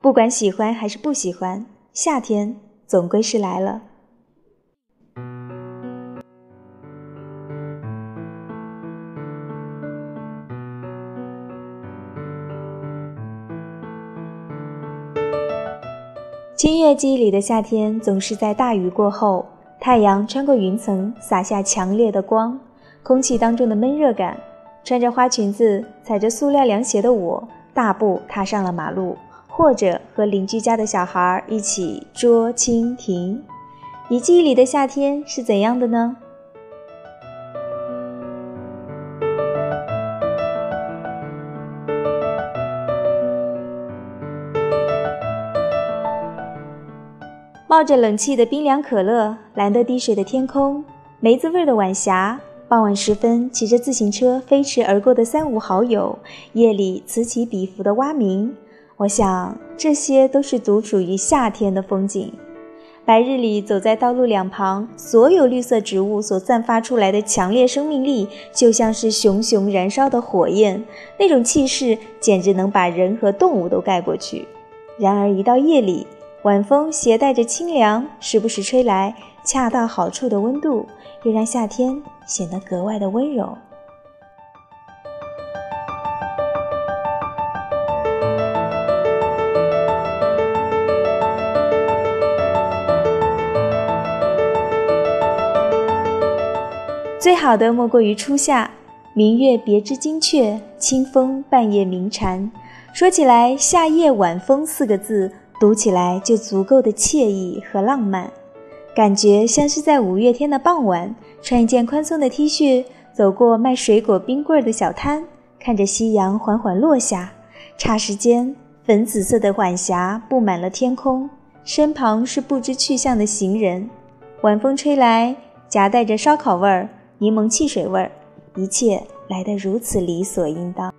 不管喜欢还是不喜欢，夏天总归是来了。清月记忆里的夏天，总是在大雨过后，太阳穿过云层，洒下强烈的光，空气当中的闷热感。穿着花裙子、踩着塑料凉鞋的我，大步踏上了马路，或者和邻居家的小孩一起捉蜻蜓。你记忆里的夏天是怎样的呢？冒着冷气的冰凉可乐，蓝得滴水的天空，梅子味的晚霞。傍晚时分，骑着自行车飞驰而过的三五好友，夜里此起彼伏的蛙鸣，我想这些都是独属于夏天的风景。白日里走在道路两旁，所有绿色植物所散发出来的强烈生命力，就像是熊熊燃烧的火焰，那种气势简直能把人和动物都盖过去。然而一到夜里，晚风携带着清凉，时不时吹来。恰到好处的温度，又让夏天显得格外的温柔。最好的莫过于初夏，明月别枝惊鹊，清风半夜鸣蝉。说起来，“夏夜晚风”四个字，读起来就足够的惬意和浪漫。感觉像是在五月天的傍晚，穿一件宽松的 T 恤，走过卖水果冰棍的小摊，看着夕阳缓缓落下，霎时间，粉紫色的晚霞布满了天空，身旁是不知去向的行人，晚风吹来，夹带着烧烤味儿、柠檬汽水味儿，一切来得如此理所应当。